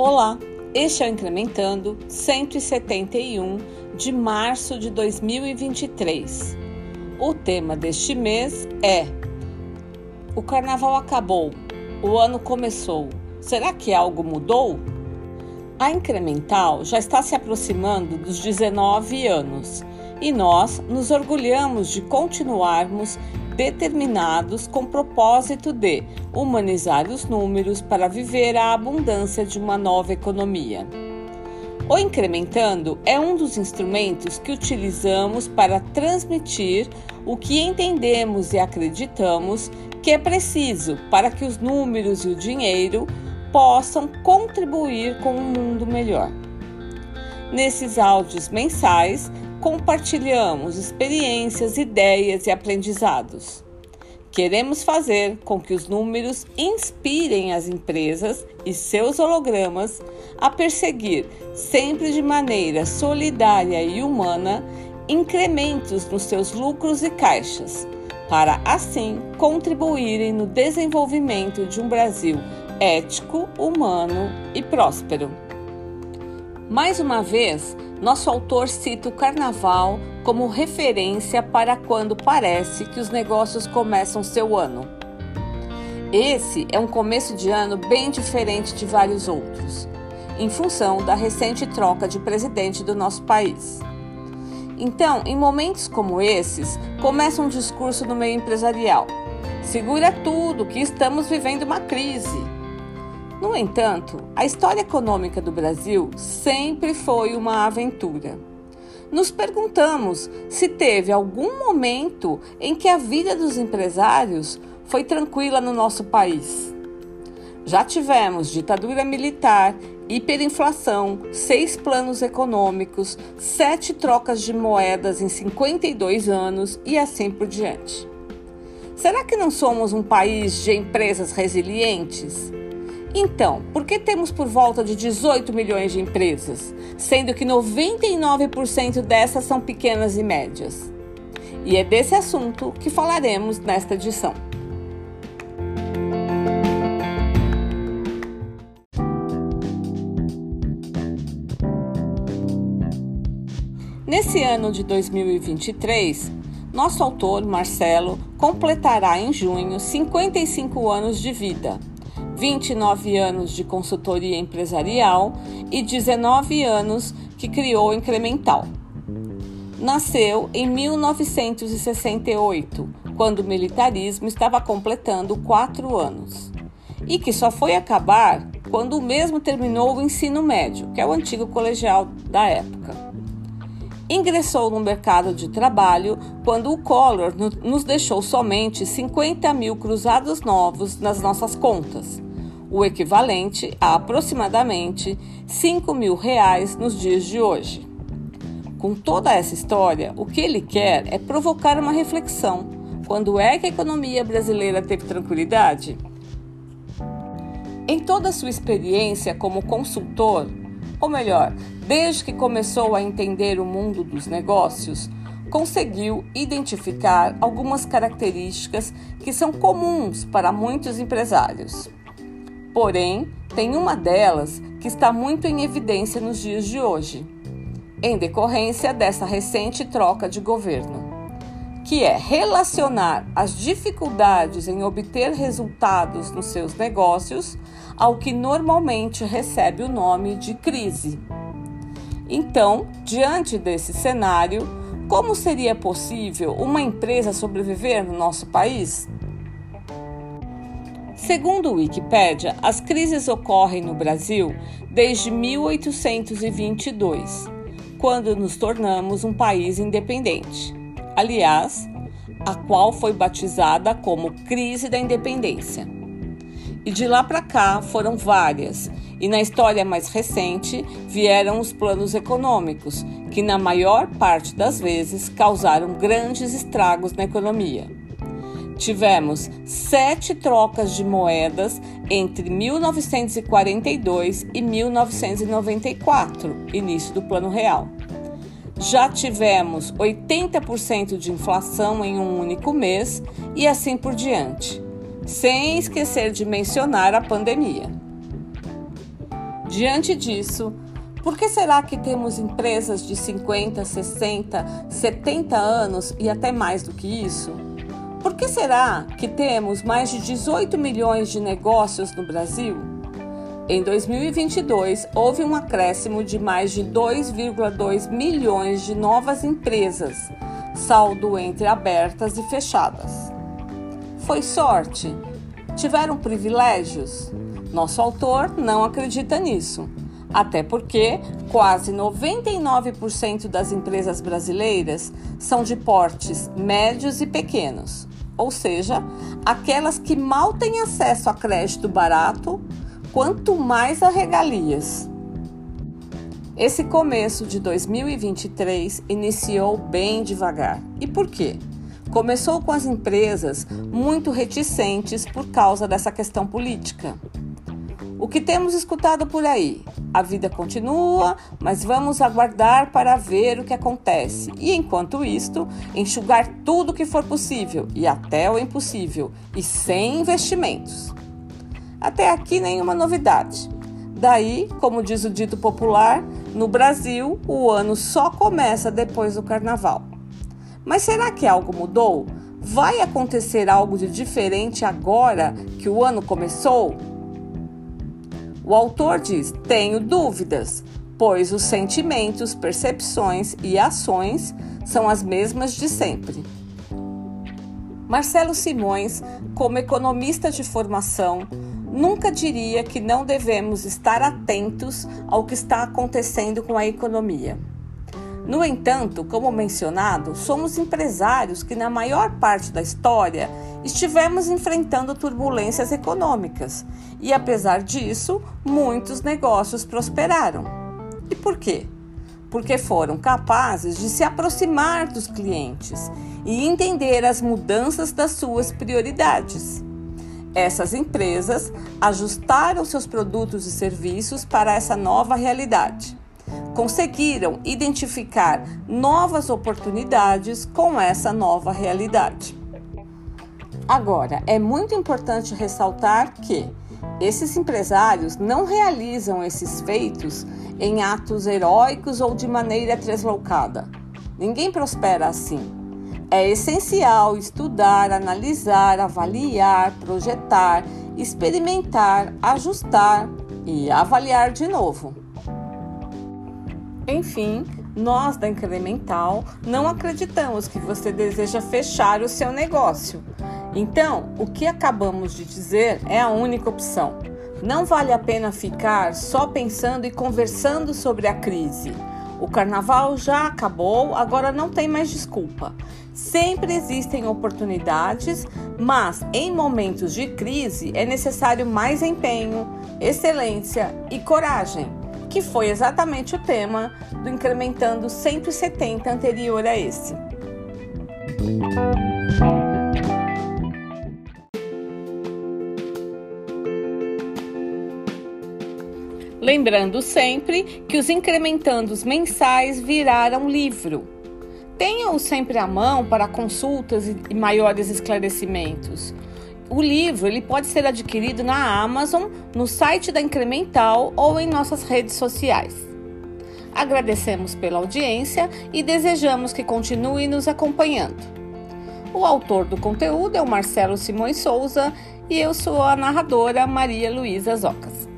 Olá, este é o Incrementando 171 de março de 2023. O tema deste mês é: O carnaval acabou, o ano começou. Será que algo mudou? A Incremental já está se aproximando dos 19 anos e nós nos orgulhamos de continuarmos determinados com propósito de humanizar os números para viver a abundância de uma nova economia. O Incrementando é um dos instrumentos que utilizamos para transmitir o que entendemos e acreditamos que é preciso para que os números e o dinheiro possam contribuir com um mundo melhor. Nesses áudios mensais, compartilhamos experiências, ideias e aprendizados. Queremos fazer com que os números inspirem as empresas e seus hologramas a perseguir, sempre de maneira solidária e humana, incrementos nos seus lucros e caixas, para assim contribuírem no desenvolvimento de um Brasil ético, humano e próspero. Mais uma vez, nosso autor cita o carnaval como referência para quando parece que os negócios começam seu ano. Esse é um começo de ano bem diferente de vários outros, em função da recente troca de presidente do nosso país. Então, em momentos como esses, começa um discurso no meio empresarial. Segura tudo, que estamos vivendo uma crise. No entanto, a história econômica do Brasil sempre foi uma aventura. Nos perguntamos se teve algum momento em que a vida dos empresários foi tranquila no nosso país. Já tivemos ditadura militar, hiperinflação, seis planos econômicos, sete trocas de moedas em 52 anos e assim por diante. Será que não somos um país de empresas resilientes? Então, por que temos por volta de 18 milhões de empresas, sendo que 99% dessas são pequenas e médias? E é desse assunto que falaremos nesta edição. Nesse ano de 2023, nosso autor, Marcelo, completará em junho 55 anos de vida 29 anos de consultoria empresarial e 19 anos que criou Incremental. Nasceu em 1968, quando o militarismo estava completando quatro anos, e que só foi acabar quando o mesmo terminou o ensino médio, que é o antigo colegial da época. Ingressou no mercado de trabalho quando o Collor nos deixou somente 50 mil cruzados novos nas nossas contas o equivalente a aproximadamente 5 mil reais nos dias de hoje. Com toda essa história, o que ele quer é provocar uma reflexão. Quando é que a economia brasileira teve tranquilidade? Em toda a sua experiência como consultor, ou melhor, desde que começou a entender o mundo dos negócios, conseguiu identificar algumas características que são comuns para muitos empresários. Porém, tem uma delas que está muito em evidência nos dias de hoje, em decorrência dessa recente troca de governo, que é relacionar as dificuldades em obter resultados nos seus negócios ao que normalmente recebe o nome de crise. Então, diante desse cenário, como seria possível uma empresa sobreviver no nosso país? Segundo o Wikipedia, as crises ocorrem no Brasil desde 1822, quando nos tornamos um país independente. Aliás, a qual foi batizada como Crise da Independência. E de lá para cá foram várias, e na história mais recente vieram os planos econômicos, que na maior parte das vezes causaram grandes estragos na economia. Tivemos sete trocas de moedas entre 1942 e 1994, início do Plano Real. Já tivemos 80% de inflação em um único mês e assim por diante, sem esquecer de mencionar a pandemia. Diante disso, por que será que temos empresas de 50, 60, 70 anos e até mais do que isso? Por que será que temos mais de 18 milhões de negócios no Brasil? Em 2022, houve um acréscimo de mais de 2,2 milhões de novas empresas, saldo entre abertas e fechadas. Foi sorte? Tiveram privilégios? Nosso autor não acredita nisso. Até porque quase 99% das empresas brasileiras são de portes médios e pequenos, ou seja, aquelas que mal têm acesso a crédito barato, quanto mais a regalias. Esse começo de 2023 iniciou bem devagar. E por quê? Começou com as empresas muito reticentes por causa dessa questão política. O que temos escutado por aí? A vida continua, mas vamos aguardar para ver o que acontece. E enquanto isto, enxugar tudo que for possível e até o impossível, e sem investimentos. Até aqui nenhuma novidade. Daí, como diz o dito popular, no Brasil o ano só começa depois do carnaval. Mas será que algo mudou? Vai acontecer algo de diferente agora que o ano começou? O autor diz: tenho dúvidas, pois os sentimentos, percepções e ações são as mesmas de sempre. Marcelo Simões, como economista de formação, nunca diria que não devemos estar atentos ao que está acontecendo com a economia. No entanto, como mencionado, somos empresários que, na maior parte da história, estivemos enfrentando turbulências econômicas e, apesar disso, muitos negócios prosperaram. E por quê? Porque foram capazes de se aproximar dos clientes e entender as mudanças das suas prioridades. Essas empresas ajustaram seus produtos e serviços para essa nova realidade conseguiram identificar novas oportunidades com essa nova realidade. Agora, é muito importante ressaltar que esses empresários não realizam esses feitos em atos heróicos ou de maneira deslocada. Ninguém prospera assim. É essencial estudar, analisar, avaliar, projetar, experimentar, ajustar e avaliar de novo. Enfim, nós da Incremental não acreditamos que você deseja fechar o seu negócio. Então, o que acabamos de dizer é a única opção. Não vale a pena ficar só pensando e conversando sobre a crise. O carnaval já acabou, agora não tem mais desculpa. Sempre existem oportunidades, mas em momentos de crise é necessário mais empenho, excelência e coragem que foi exatamente o tema do Incrementando 170 anterior a esse. Lembrando sempre que os incrementandos mensais viraram livro. Tenha-o sempre à mão para consultas e maiores esclarecimentos. O livro ele pode ser adquirido na Amazon, no site da Incremental ou em nossas redes sociais. Agradecemos pela audiência e desejamos que continue nos acompanhando. O autor do conteúdo é o Marcelo Simões Souza e eu sou a narradora Maria Luísa Zocas.